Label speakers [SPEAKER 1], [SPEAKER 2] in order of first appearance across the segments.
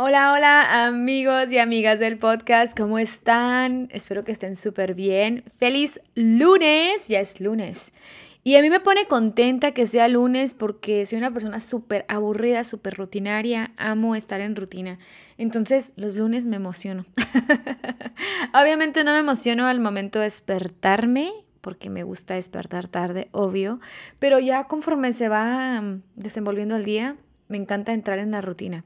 [SPEAKER 1] Hola, hola amigos y amigas del podcast, ¿cómo están? Espero que estén súper bien. Feliz lunes, ya es lunes. Y a mí me pone contenta que sea lunes porque soy una persona súper aburrida, súper rutinaria, amo estar en rutina. Entonces los lunes me emociono. Obviamente no me emociono al momento de despertarme, porque me gusta despertar tarde, obvio, pero ya conforme se va mm, desenvolviendo el día, me encanta entrar en la rutina.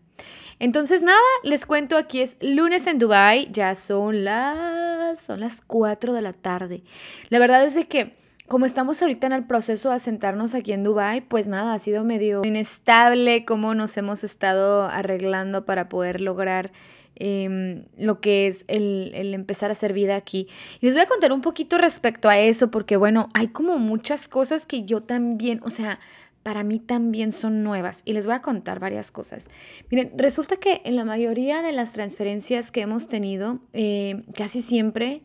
[SPEAKER 1] Entonces, nada, les cuento, aquí es lunes en Dubai, ya son las, son las 4 de la tarde. La verdad es que como estamos ahorita en el proceso de asentarnos aquí en Dubai, pues nada, ha sido medio inestable cómo nos hemos estado arreglando para poder lograr em, lo que es el, empezar a hacer vida aquí. Y les voy a contar un poquito respecto a eso, porque bueno, hay como muchas cosas que yo también, o sea, para mí también son nuevas y les voy a contar varias cosas. Miren, resulta que en la mayoría de las transferencias que hemos tenido, eh, casi siempre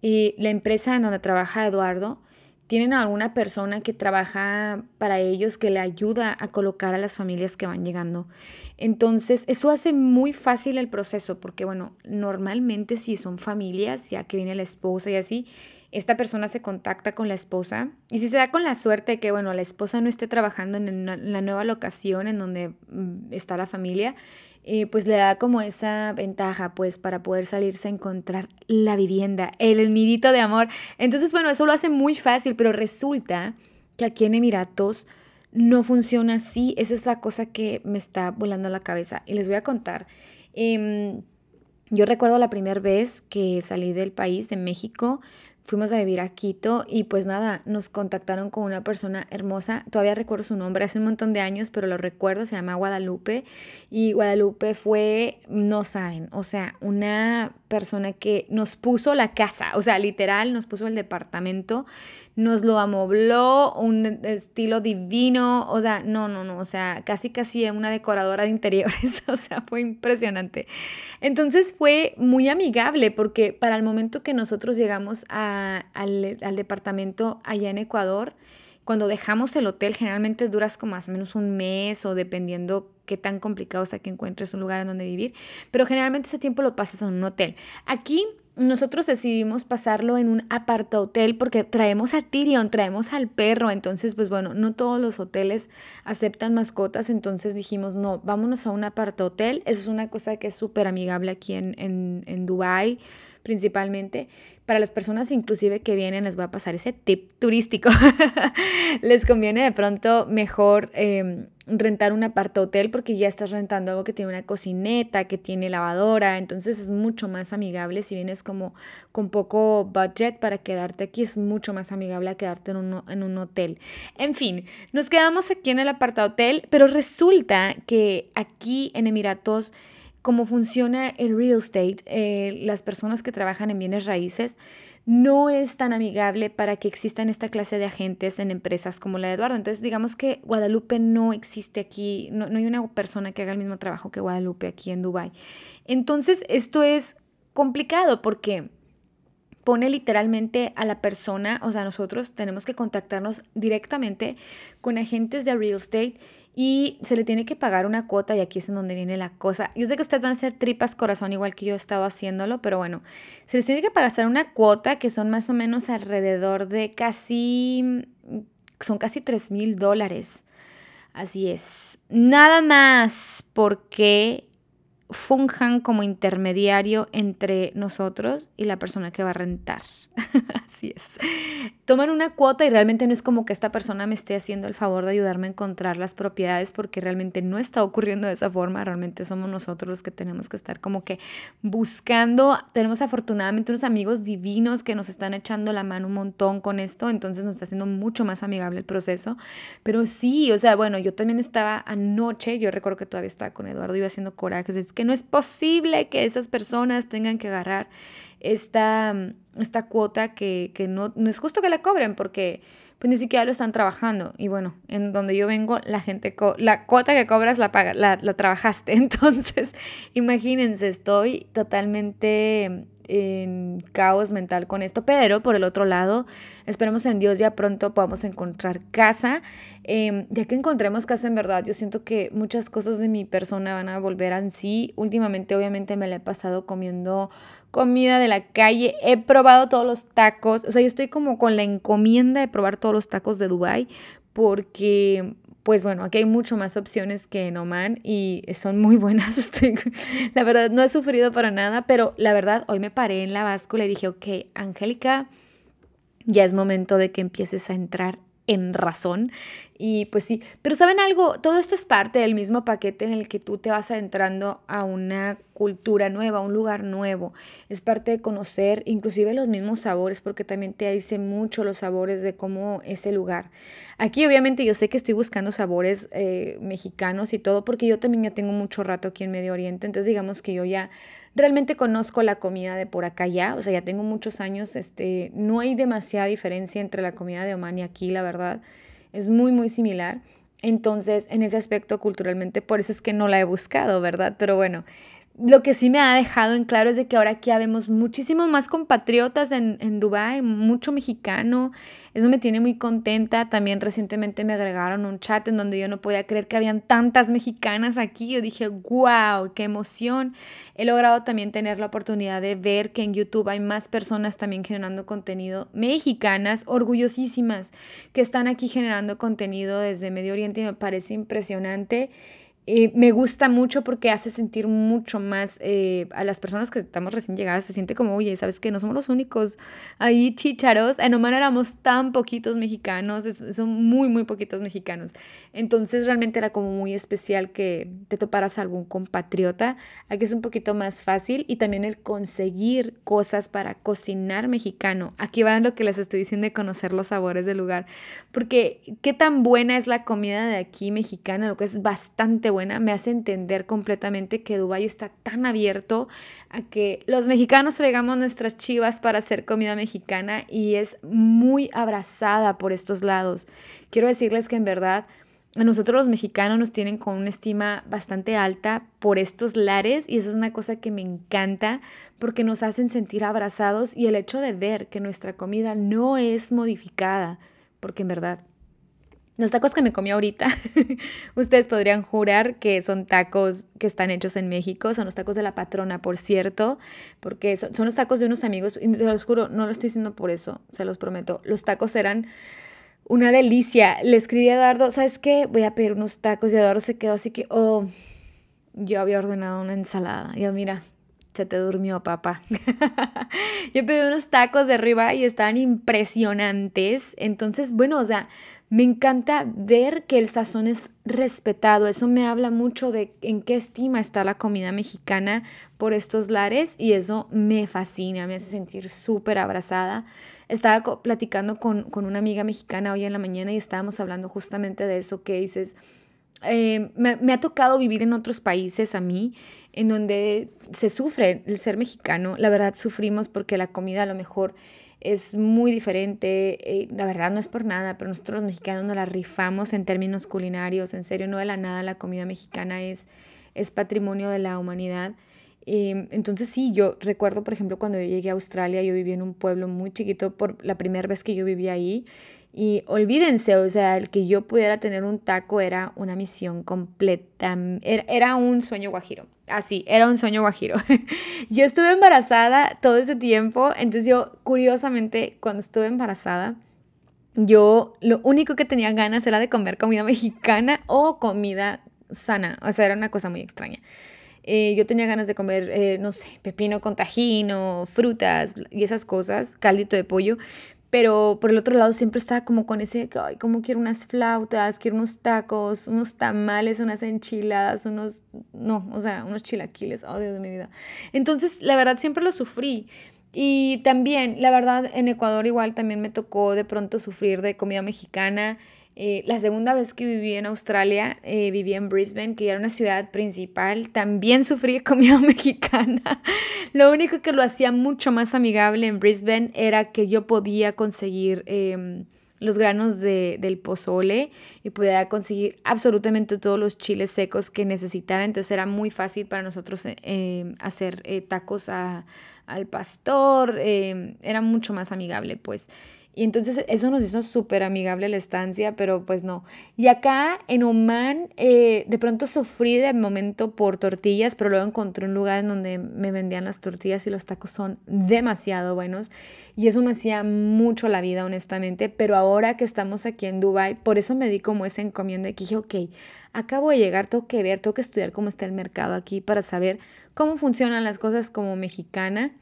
[SPEAKER 1] eh, la empresa en donde trabaja Eduardo, tienen alguna persona que trabaja para ellos que le ayuda a colocar a las familias que van llegando. Entonces, eso hace muy fácil el proceso porque, bueno, normalmente si son familias, ya que viene la esposa y así, esta persona se contacta con la esposa y si se da con la suerte que, bueno, la esposa no esté trabajando en la nueva locación en donde mm, está la familia, eh, pues le da como esa ventaja, pues, para poder salirse a encontrar la vivienda, el nidito de amor. Entonces, bueno, eso lo hace muy fácil, pero resulta que aquí en Emiratos no funciona así. Esa es la cosa que me está volando la cabeza. Y les voy a contar. Em, yo recuerdo la primera vez que salí del país, de México, fuimos a vivir a Quito y pues nada, nos contactaron con una persona hermosa, todavía recuerdo su nombre, hace un montón de años, pero lo recuerdo, se llama Guadalupe. Y Guadalupe fue, no saben, o sea, una persona que nos puso la casa, o sea, literal, nos puso el departamento, nos lo amobló, un estilo divino, o sea, no, no, no, o sea, casi, casi una decoradora de interiores, o sea, fue impresionante. Entonces fue muy amigable porque para el momento que nosotros llegamos al, departamento allá en Ecuador. Cuando dejamos el hotel, generalmente duras como más o menos un mes o dependiendo qué tan complicado sea que encuentres un lugar en donde vivir, pero generalmente ese tiempo lo pasas en un hotel. Aquí nosotros decidimos pasarlo en un aparta hotel porque traemos a Tyrion, traemos al perro, entonces pues bueno, no todos los hoteles aceptan mascotas, entonces dijimos no, vámonos a un aparta hotel, eso es una cosa que es súper amigable aquí en, en, en Dubái principalmente. Para las personas inclusive que vienen les voy a pasar ese tip turístico. les conviene de pronto mejor em, rentar un apart hotel porque ya estás rentando algo que tiene una cocineta, que tiene lavadora, entonces es mucho más amigable si vienes como con poco budget para quedarte aquí, es mucho más amigable quedarte en un, en un hotel. En fin, nos quedamos aquí en el aparta hotel, pero resulta que aquí en Emiratos cómo funciona el real estate, eh, las personas que trabajan en bienes raíces, no es tan amigable para que existan esta clase de agentes en empresas como la de Eduardo. Entonces, digamos que Guadalupe no existe aquí, no, no hay una persona que haga el mismo trabajo que Guadalupe aquí en Dubai. Entonces, esto es complicado porque pone literalmente a la persona, o sea, nosotros tenemos que contactarnos directamente con agentes de real estate y se le tiene que pagar una cuota y aquí es en donde viene la cosa. Yo sé que ustedes van a hacer tripas corazón igual que yo he estado haciéndolo, pero bueno, se les tiene que pagar una cuota que son más o menos alrededor de casi, son casi 3 mil dólares. Así es. Nada más porque funjan como intermediario entre nosotros y la persona que va a rentar. Así es. Toman una cuota y realmente no es como que esta persona me esté haciendo el favor de ayudarme a encontrar las propiedades porque realmente no está ocurriendo de esa forma, realmente somos nosotros los que tenemos que estar como que buscando. Tenemos afortunadamente unos amigos divinos que nos están echando la mano un montón con esto, entonces nos está haciendo mucho más amigable el proceso. Pero sí, o sea, bueno, yo también estaba anoche, yo recuerdo que todavía estaba con Eduardo, iba haciendo corajes, es que no es posible que esas personas tengan que agarrar esta, esta cuota que, no, no, es justo que la cobren porque pues ni siquiera lo están trabajando. Y bueno, en donde yo vengo, la gente, la cuota que cobras la, paga, la trabajaste. Entonces, imagínense, estoy totalmente en caos mental con esto, pero por el otro lado, esperemos en Dios ya pronto podamos encontrar casa. Em, ya que encontremos casa en verdad, yo siento que muchas cosas de mi persona van a volver en sí. Últimamente obviamente me la he pasado comiendo comida de la calle, he probado todos los tacos, o sea, yo estoy como con la encomienda de probar todos los tacos de Dubai porque pues bueno, aquí hay mucho más opciones que en Oman y son muy buenas. la verdad, no he sufrido para nada, pero la verdad, hoy me paré en la báscula y dije, ok, Angélica, ya es momento de que empieces a entrar en razón. Y pues sí, pero ¿saben algo? Todo esto es parte del mismo paquete en el que tú te vas adentrando a una cultura nueva, a un lugar nuevo. Es parte de conocer inclusive los mismos sabores, porque también te dice mucho los sabores de cómo es el lugar. Aquí obviamente yo sé que estoy buscando sabores eh, mexicanos y todo, porque yo también ya tengo mucho rato aquí en Medio Oriente, entonces digamos que yo ya realmente conozco la comida de por acá ya, o sea, ya tengo muchos años, este, no hay demasiada diferencia entre la comida de Oman y aquí, la verdad, es muy, muy similar. Entonces, en ese aspecto culturalmente, por eso es que no la he buscado, ¿verdad? Pero bueno, lo que sí me ha dejado en claro es de que ahora aquí vemos muchísimos más compatriotas en, en Dubái, mucho mexicano. Eso me tiene muy contenta. También recientemente me agregaron un chat en donde yo no podía creer que habían tantas mexicanas aquí. Yo dije, wow, qué emoción. He logrado también tener la oportunidad de ver que en YouTube hay más personas también generando contenido mexicanas, orgullosísimas, que están aquí generando contenido desde Medio Oriente y me parece impresionante me gusta mucho porque hace sentir mucho más eh, a las personas que estamos recién llegadas, se siente como, oye, ¿sabes que No somos los únicos ahí chicharos. En Oman éramos tan poquitos mexicanos, son muy, muy poquitos mexicanos. Entonces realmente era como muy especial que te toparas a algún compatriota. Aquí es un poquito más fácil y también el conseguir cosas para cocinar mexicano. Aquí va lo que les estoy diciendo de conocer los sabores del lugar. Porque qué tan buena es la comida de aquí mexicana, lo que es bastante me hace entender completamente que Dubái está tan abierto a que los mexicanos traigamos nuestras chivas para hacer comida mexicana y es muy abrazada por estos lados. Quiero decirles que en verdad a nosotros los mexicanos nos tienen con una estima bastante alta por estos lares y eso es una cosa que me encanta porque nos hacen sentir abrazados y el hecho de ver que nuestra comida no es modificada, porque en verdad los tacos que me comí ahorita, ustedes podrían jurar que son tacos que están hechos en México, son los tacos de la patrona, por cierto, porque son, los tacos de unos amigos, y se los juro, no lo estoy diciendo por eso, se los prometo. Los tacos eran una delicia. Le escribí a Eduardo, ¿sabes qué? Voy a pedir unos tacos y Eduardo se quedó así que, oh, yo había ordenado una ensalada. Y yo, mira, se te durmió, papá. yo pedí unos tacos de arriba y estaban impresionantes. Entonces, bueno, o sea, me encanta ver que el sazón es respetado. Eso me habla mucho de en qué estima está la comida mexicana por estos lares y eso me fascina, me hace sentir súper abrazada. Estaba platicando con, una amiga mexicana hoy en la mañana y estábamos hablando justamente de eso que dices. Eh, me, me, ha tocado vivir en otros países a mí, en donde se sufre el ser mexicano. La verdad, sufrimos porque la comida a lo mejor es muy diferente. Eh, la verdad no es por nada, pero nosotros los mexicanos nos la rifamos en términos culinarios. En serio, no de la nada la comida mexicana es, es patrimonio de la humanidad. Em, entonces sí, yo recuerdo, por ejemplo, cuando yo llegué a Australia, yo vivía en un pueblo muy chiquito por la primera vez que yo vivía ahí y olvídense, o sea, el que yo pudiera tener un taco era una misión completa, era, un sueño guajiro, así, era un sueño guajiro. yo estuve embarazada todo ese tiempo, entonces yo, curiosamente, cuando estuve embarazada, yo lo único que tenía ganas era de comer comida mexicana o comida sana, o sea, era una cosa muy extraña. Eh, yo tenía ganas de comer, eh, no sé, pepino con tajino, frutas y esas cosas, caldito de pollo, pero por el otro lado siempre estaba como con ese, ay, como quiero unas flautas, quiero unos tacos, unos tamales, unas enchiladas, unos, no, o sea, unos chilaquiles, oh Dios de mi vida. Entonces, la verdad, siempre lo sufrí. Y también, la verdad, en Ecuador igual también me tocó de pronto sufrir de comida mexicana. Eh, la segunda vez que viví en Australia, eh, viví en Brisbane, que era una ciudad principal. También sufrí comida mexicana. Lo único que lo hacía mucho más amigable en Brisbane era que yo podía conseguir em, los granos de, del pozole y podía conseguir absolutamente todos los chiles secos que necesitara. Entonces era muy fácil para nosotros eh, em, hacer tacos a, al pastor, em, era mucho más amigable, pues. Y entonces eso nos hizo súper amigable la estancia, pero pues no. Y acá en Oman, eh, de pronto sufrí de momento por tortillas, pero luego encontré un lugar en donde me vendían las tortillas y los tacos son demasiado buenos. Y eso me hacía mucho la vida, honestamente. Pero ahora que estamos aquí en Dubai, por eso me di como esa encomienda que dije, ok, acabo de llegar, tengo que ver, tengo que estudiar cómo está el mercado aquí para saber cómo funcionan las cosas como mexicana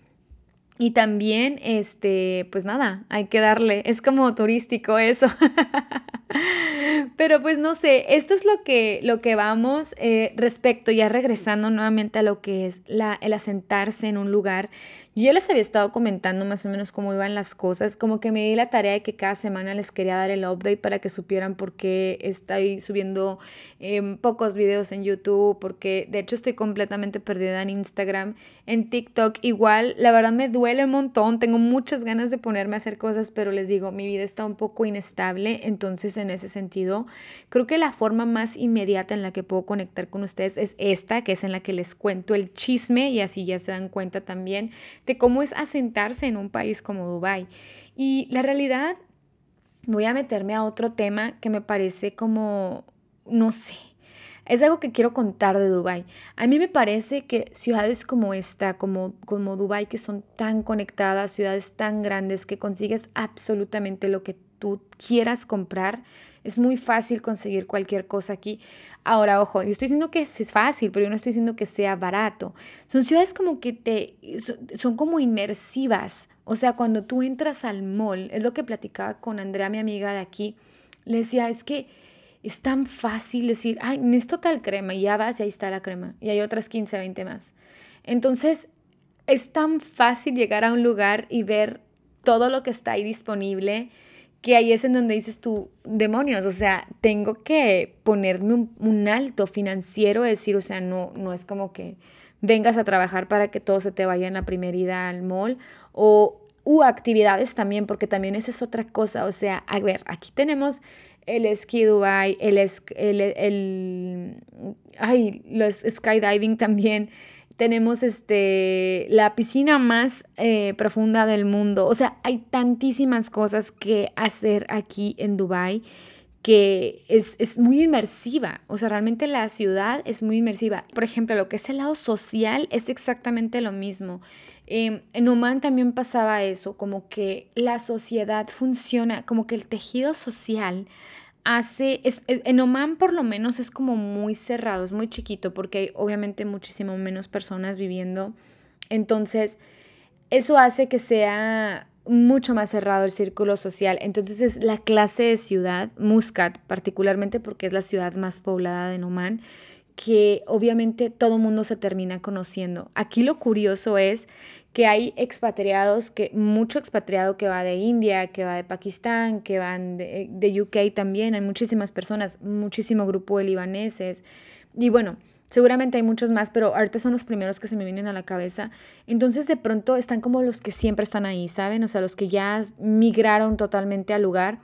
[SPEAKER 1] y también, este, pues nada, hay que darle, es como turístico eso. Pero pues no sé, esto es lo que, lo que vamos eh, respecto, ya regresando nuevamente a lo que es la, el asentarse en un lugar. Yo les había estado comentando más o menos cómo iban las cosas, como que me di la tarea de que cada semana les quería dar el update para que supieran por qué estoy subiendo em, pocos videos en YouTube, porque de hecho estoy completamente perdida en Instagram, en TikTok. Igual, la verdad me duele un montón, tengo muchas ganas de ponerme a hacer cosas, pero les digo, mi vida está un poco inestable, entonces en ese sentido, creo que la forma más inmediata en la que puedo conectar con ustedes es esta, que es en la que les cuento el chisme y así ya se dan cuenta también cómo es asentarse en un país como Dubái. Y la realidad, voy a meterme a otro tema que me parece como, no sé, es algo que quiero contar de Dubái. A mí me parece que ciudades como esta, como, como Dubái, que son tan conectadas, ciudades tan grandes, que consigues absolutamente lo que tú quieras comprar, es muy fácil conseguir cualquier cosa aquí. Ahora, ojo, yo estoy diciendo que es fácil, pero yo no estoy diciendo que sea barato. Son ciudades como que te, son como inmersivas. O sea, cuando tú entras al mall, es lo que platicaba con Andrea, mi amiga de aquí, le decía, es que es tan fácil decir, ay, necesito tal crema, y ya vas y ahí está la crema, y hay otras 15, 20 más. Entonces, es tan fácil llegar a un lugar y ver todo lo que está ahí disponible que ahí es en donde dices tú, demonios, o sea, tengo que ponerme un, alto financiero, decir, o sea, no, no es como que vengas a trabajar para que todo se te vaya en la primera ida al mall o u actividades también, porque también esa es otra cosa, o sea, a ver, aquí tenemos el Ski Dubai, el, el, el, ay, los skydiving también, tenemos este, la piscina más eh, profunda del mundo. O sea, hay tantísimas cosas que hacer aquí en Dubai que es, muy inmersiva. O sea, realmente la ciudad es muy inmersiva. Por ejemplo, lo que es el lado social es exactamente lo mismo. Em, en Oman también pasaba eso, como que la sociedad funciona, como que el tejido social hace, es, en Oman por lo menos es como muy cerrado, es muy chiquito porque hay obviamente muchísimo menos personas viviendo. Entonces, eso hace que sea mucho más cerrado el círculo social. Entonces es la clase de ciudad, Muscat particularmente porque es la ciudad más poblada de Oman, que obviamente todo mundo se termina conociendo. Aquí lo curioso es que hay expatriados, que mucho expatriado que va de India, que va de Pakistán, que van de, de UK también, hay muchísimas personas, muchísimo grupo de libaneses. Y bueno, seguramente hay muchos más, pero ahorita son los primeros que se me vienen a la cabeza. Entonces de pronto están como los que siempre están ahí, ¿saben? O sea, los que ya migraron totalmente al lugar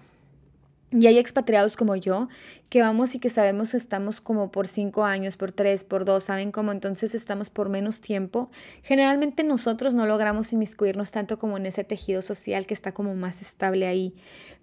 [SPEAKER 1] y hay expatriados como yo que vamos y que sabemos que estamos como por cinco años, por tres, por dos, ¿saben cómo? Entonces estamos por menos tiempo. Generalmente nosotros no logramos inmiscuirnos tanto como en ese tejido social que está como más estable ahí.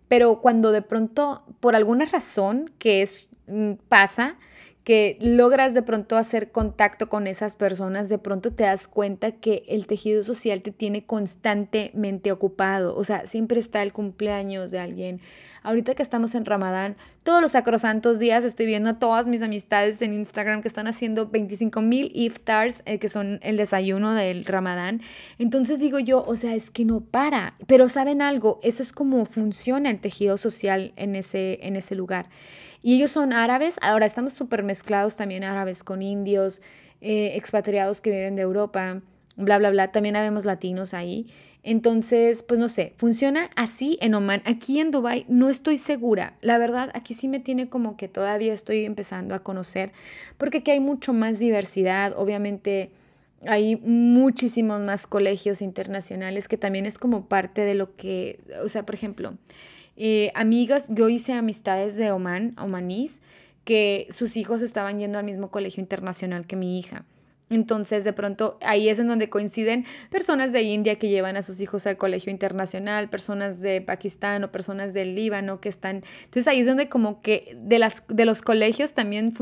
[SPEAKER 1] Pero cuando de pronto, por alguna razón que es, mm, pasa, que logras de pronto hacer contacto con esas personas, de pronto te das cuenta que el tejido social te tiene constantemente ocupado. O sea, siempre está el cumpleaños de alguien. Ahorita que estamos en Ramadán, todos los sacrosantos días estoy viendo a todas mis amistades en Instagram que están haciendo 25 mil iftars, eh, que son el desayuno del Ramadán. Entonces digo yo, o sea, es que no para. Pero ¿saben algo? Eso es como funciona el tejido social en ese, en ese lugar. Y ellos son árabes, ahora estamos súper mezclados también árabes con indios, eh, expatriados que vienen de Europa, bla, bla, bla, también habemos latinos ahí. Entonces, pues no sé, funciona así en Oman. Aquí en Dubai no estoy segura. La verdad, aquí sí me tiene como que todavía estoy empezando a conocer, porque aquí hay mucho más diversidad, obviamente hay muchísimos más colegios internacionales que también es como parte de lo que, o sea, por ejemplo, eh, amigas, yo hice amistades de Oman, omanís, que sus hijos estaban yendo al mismo colegio internacional que mi hija. Entonces, de pronto, ahí es en donde coinciden personas de India que llevan a sus hijos al colegio internacional, personas de Pakistán o personas del Líbano que están... Entonces, ahí es donde como que de, las, de los colegios también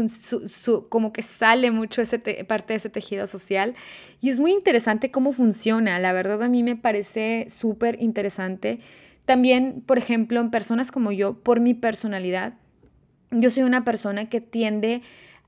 [SPEAKER 1] como que sale mucho ese parte de ese tejido social. Y es muy interesante cómo funciona. La verdad, a mí me parece súper interesante. También, por ejemplo, en personas como yo, por mi personalidad, yo soy una persona que tiende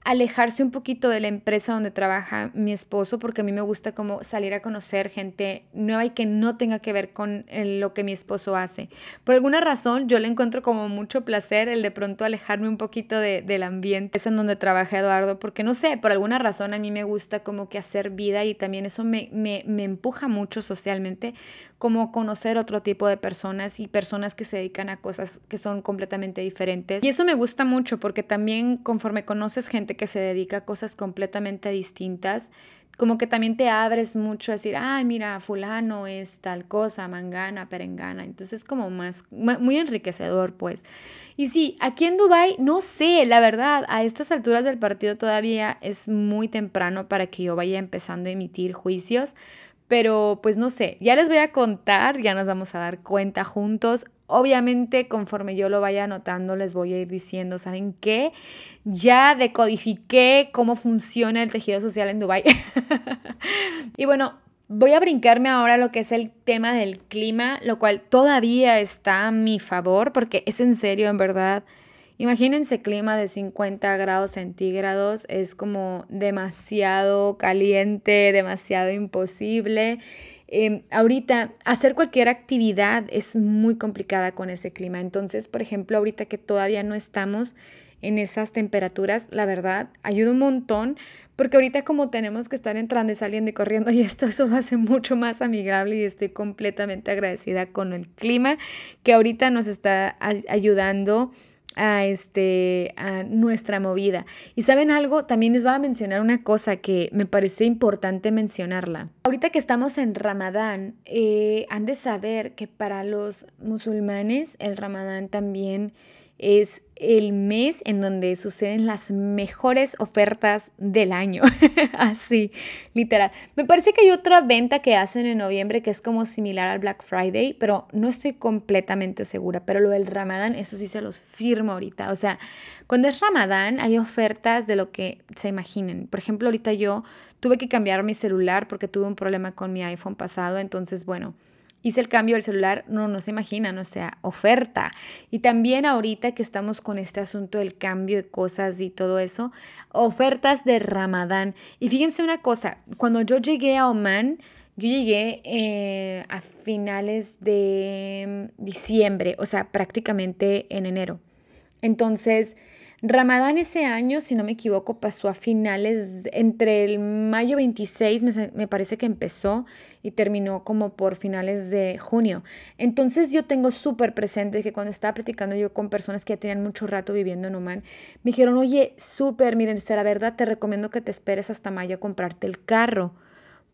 [SPEAKER 1] alejarse un poquito de la empresa donde trabaja mi esposo, porque a mí me gusta como salir a conocer gente nueva y que no tenga que ver con lo que mi esposo hace. Por alguna razón, yo le encuentro como mucho placer el de pronto alejarme un poquito de, del ambiente es en donde trabaja Eduardo, porque no sé, por alguna razón a mí me gusta como que hacer vida y también eso me, me, me empuja mucho socialmente, como conocer otro tipo de personas y personas que se dedican a cosas que son completamente diferentes. Y eso me gusta mucho porque también conforme conoces gente que se dedica a cosas completamente distintas, como que también te abres mucho a decir, ay, mira, fulano es tal cosa, mangana, perengana. Entonces es como más, muy enriquecedor, pues. Y sí, aquí en Dubai no sé, la verdad, a estas alturas del partido todavía es muy temprano para que yo vaya empezando a emitir juicios, pero pues no sé, ya les voy a contar, ya nos vamos a dar cuenta juntos. Obviamente, conforme yo lo vaya anotando, les voy a ir diciendo, ¿saben qué? Ya decodifiqué cómo funciona el tejido social en Dubái. y bueno, voy a brincarme ahora lo que es el tema del clima, lo cual todavía está a mi favor, porque es en serio, en verdad Imagínense clima de 50 grados centígrados, es como demasiado caliente, demasiado imposible. Em, ahorita hacer cualquier actividad es muy complicada con ese clima. Entonces, por ejemplo, ahorita que todavía no estamos en esas temperaturas, la verdad, ayuda un montón porque ahorita como tenemos que estar entrando y saliendo y corriendo y esto, eso lo hace mucho más amigable y estoy completamente agradecida con el clima que ahorita nos está ayudando a, este, a nuestra movida. Y saben algo, también les voy a mencionar una cosa que me parece importante mencionarla. Ahorita que estamos en Ramadán, eh, han de saber que para los musulmanes el Ramadán también es el mes en donde suceden las mejores ofertas del año. Así, literal. Me parece que hay otra venta que hacen en noviembre que es como similar al Black Friday, pero no estoy completamente segura. Pero lo del Ramadán, eso sí se los firmo ahorita. O sea, cuando es Ramadán hay ofertas de lo que se imaginen. Por ejemplo, ahorita yo tuve que cambiar mi celular porque tuve un problema con mi iPhone pasado. Entonces, bueno hice el cambio del celular, no, no se imaginan, o sea, oferta. Y también ahorita que estamos con este asunto del cambio de cosas y todo eso, ofertas de Ramadán. Y fíjense una cosa, cuando yo llegué a Oman, yo llegué eh, a finales de diciembre, o sea, prácticamente en enero. Entonces, Ramadán ese año, si no me equivoco, pasó a finales, entre el mayo 26 me, parece que empezó y terminó como por finales de junio. Entonces yo tengo súper presente que cuando estaba platicando yo con personas que ya tenían mucho rato viviendo en Oman, me dijeron, oye, súper, miren, la verdad te recomiendo que te esperes hasta mayo a comprarte el carro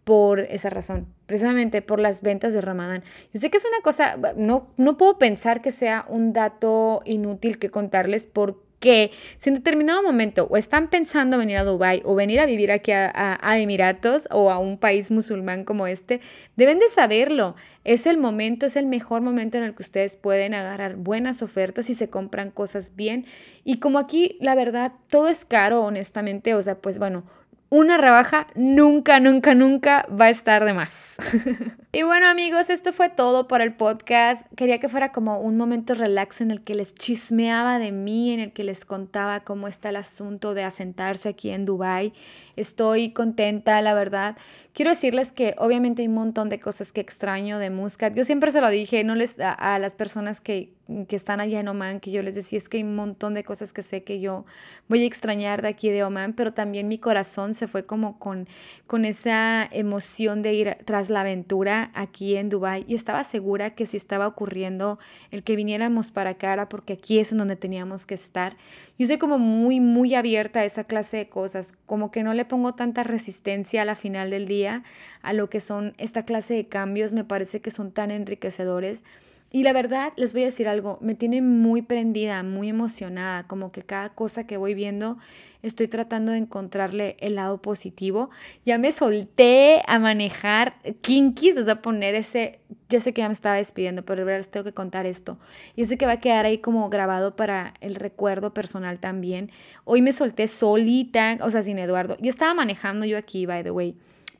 [SPEAKER 1] por esa razón, precisamente por las ventas de Ramadán. Yo sé que es una cosa, no, no puedo pensar que sea un dato inútil que contarles porque que si en determinado momento o están pensando venir a Dubái o venir a vivir aquí a, Emiratos o a un país musulmán como este, deben de saberlo. Es el momento, es el mejor momento en el que ustedes pueden agarrar buenas ofertas y se compran cosas bien. Y como aquí, la verdad, todo es caro, honestamente, o sea, pues bueno, una rebaja nunca, nunca, nunca va a estar de más. y bueno amigos, esto fue todo por el podcast. Quería que fuera como un momento relax en el que les chismeaba de mí, en el que les contaba cómo está el asunto de asentarse aquí en Dubai. Estoy contenta, la verdad. Quiero decirles que obviamente hay un montón de cosas que extraño de Muscat. Yo siempre se lo dije, no les a las personas que que están allá en Oman, que yo les decía, es que hay un montón de cosas que sé que yo voy a extrañar de aquí de Oman, pero también mi corazón se fue como con, con esa emoción de ir tras la aventura aquí en Dubai y estaba segura que si estaba ocurriendo el que viniéramos para acá era porque aquí es en donde teníamos que estar. Yo soy como muy, muy abierta a esa clase de cosas, como que no le pongo tanta resistencia a la final del día a lo que son esta clase de cambios, me parece que son tan enriquecedores. Y la verdad, les voy a decir algo, me tiene muy prendida, muy emocionada, como que cada cosa que voy viendo estoy tratando de encontrarle el lado positivo. Ya me solté a manejar kinkies, o sea, poner ese, ya sé que ya me estaba despidiendo, pero de les tengo que contar esto. Y sé que va a quedar ahí como grabado para el recuerdo personal también. Hoy me solté solita, o sea, sin Eduardo. Yo estaba manejando yo aquí, by the way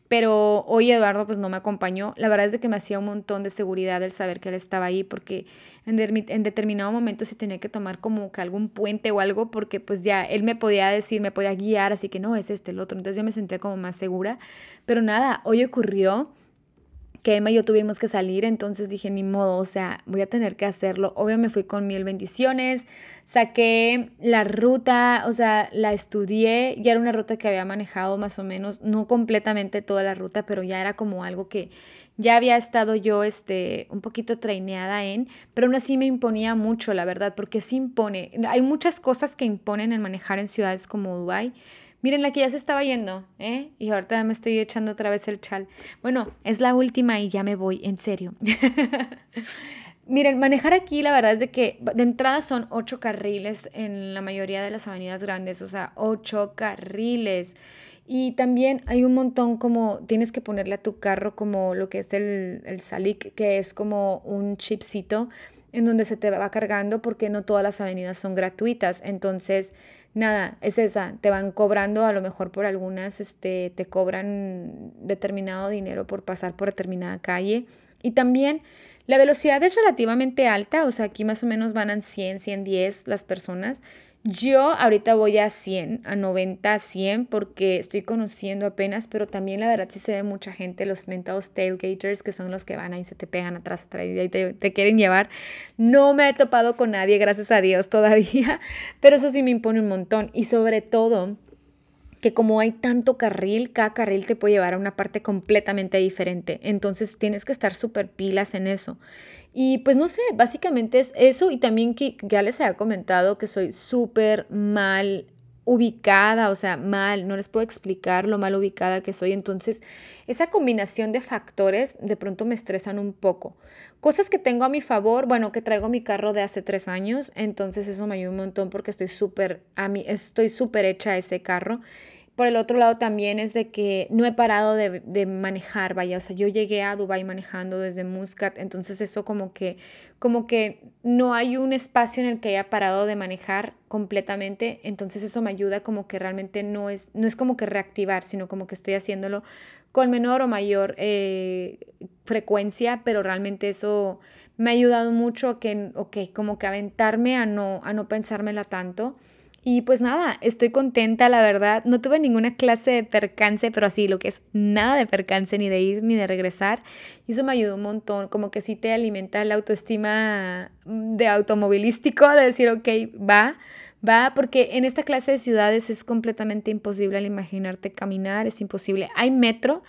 [SPEAKER 1] pero hoy Eduardo pues no me acompañó. La verdad es de que me hacía un montón de seguridad el saber que él estaba ahí porque en, determinado momento sí tenía que tomar como que algún puente o algo porque pues ya él me podía decir, me podía guiar, así que no, es este, el otro. Entonces yo me sentía como más segura. Pero nada, hoy ocurrió que Emma y yo tuvimos que salir, entonces dije, ni modo, o sea, voy a tener que hacerlo. Obvio me fui con mil bendiciones, saqué la ruta, o sea, la estudié, ya era una ruta que había manejado más o menos, no completamente toda la ruta, pero ya era como algo que ya había estado yo este, un poquito traineada en, pero aún así me imponía mucho, la verdad, porque sí impone. Hay muchas cosas que imponen en manejar en ciudades como Dubái Miren, la que ya se estaba yendo, ¿eh? Y ahorita me estoy echando otra vez el chal. Bueno, es la última y ya me voy, en serio. Miren, manejar aquí la verdad es de que de entrada son ocho carriles en la mayoría de las avenidas grandes, o sea, ocho carriles. Y también hay un montón como tienes que ponerle a tu carro como lo que es el, el salic, que es como un chipcito en donde se te va cargando porque no todas las avenidas son gratuitas. Entonces, nada, es esa, te van cobrando, a lo mejor por algunas este, te cobran determinado dinero por pasar por determinada calle. Y también la velocidad es relativamente alta, o sea, aquí más o menos van a 100, 110 las personas. Yo ahorita voy a 100, a 90, a 100 porque estoy conociendo apenas, pero también la verdad sí se ve mucha gente, los mentados tailgaters, que son los que van ahí, se te pegan atrás, atrás y te, te quieren llevar. No me he topado con nadie, gracias a Dios todavía, pero eso sí me impone un montón. Y sobre todo, que como hay tanto carril, cada carril te puede llevar a una parte completamente diferente. Entonces tienes que estar súper pilas en eso. Y pues no sé, básicamente es eso y también que ya les había comentado que soy súper mal ubicada, o sea, mal, no les puedo explicar lo mal ubicada que soy. Entonces, esa combinación de factores de pronto me estresan un poco. Cosas que tengo a mi favor, bueno, que traigo mi carro de hace tres años, entonces eso me ayuda un montón porque estoy súper, a mí, estoy súper hecha a ese carro por el otro lado también es de que no he parado de, manejar, vaya, o sea, yo llegué a Dubai manejando desde Muscat, entonces eso como que, como que no hay un espacio en el que haya parado de manejar completamente, entonces eso me ayuda como que realmente no es, no es como que reactivar, sino como que estoy haciéndolo con menor o mayor eh, frecuencia, pero realmente eso me ha ayudado mucho a que, ok, como que aventarme a no, a no pensármela tanto. Y pues nada, estoy contenta, la verdad. No tuve ninguna clase de percance, pero así lo que es nada de percance, ni de ir ni de regresar. Y eso me ayudó un montón, como que sí te alimenta la autoestima de automovilístico, de decir, ok, va, va, porque en esta clase de ciudades es completamente imposible al imaginarte caminar, es imposible. Hay metro,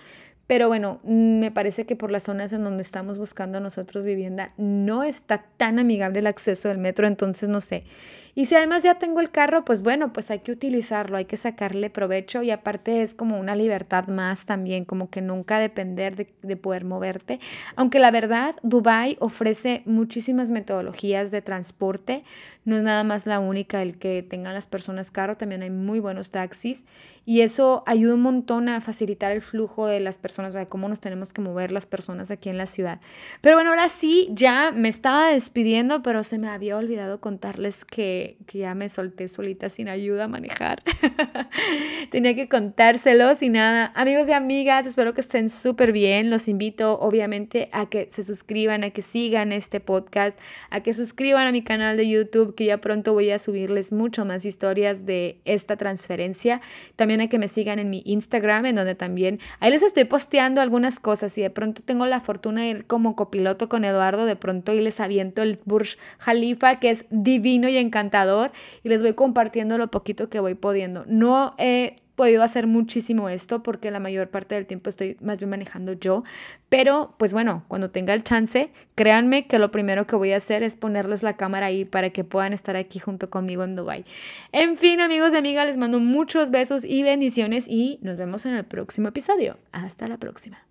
[SPEAKER 1] pero bueno, me parece que por las zonas en donde estamos buscando nosotros vivienda no está tan amigable el acceso del metro, entonces no sé. Y si además ya tengo el carro, pues bueno, pues hay que utilizarlo, hay que sacarle provecho y aparte es como una libertad más también, como que nunca depender de, poder moverte. Aunque la verdad, Dubai ofrece muchísimas metodologías de transporte, no es nada más la única el que tengan las personas carro, también hay muy buenos taxis y eso ayuda un montón a facilitar el flujo de las personas, de cómo nos tenemos que mover las personas aquí en la ciudad. Pero bueno, ahora sí, ya me estaba despidiendo, pero se me había olvidado contarles que que, ya me solté solita sin ayuda a manejar. Tenía que contárselos y nada. Amigos y amigas, espero que estén súper bien. Los invito obviamente a que se suscriban, a que sigan este podcast, a que suscriban a mi canal de YouTube, que ya pronto voy a subirles mucho más historias de esta transferencia. También a que me sigan en mi Instagram, en donde también ahí les estoy posteando algunas cosas y de pronto tengo la fortuna de ir como copiloto con Eduardo, de pronto y les aviento el Burj Khalifa, que es divino y y les voy compartiendo lo poquito que voy pudiendo. No he podido hacer muchísimo esto porque la mayor parte del tiempo estoy más bien manejando yo, pero pues bueno, cuando tenga el chance, créanme que lo primero que voy a hacer es ponerles la cámara ahí para que puedan estar aquí junto conmigo en Dubai. En fin, amigos y amigas, les mando muchos besos y bendiciones y nos vemos en el próximo episodio. Hasta la próxima.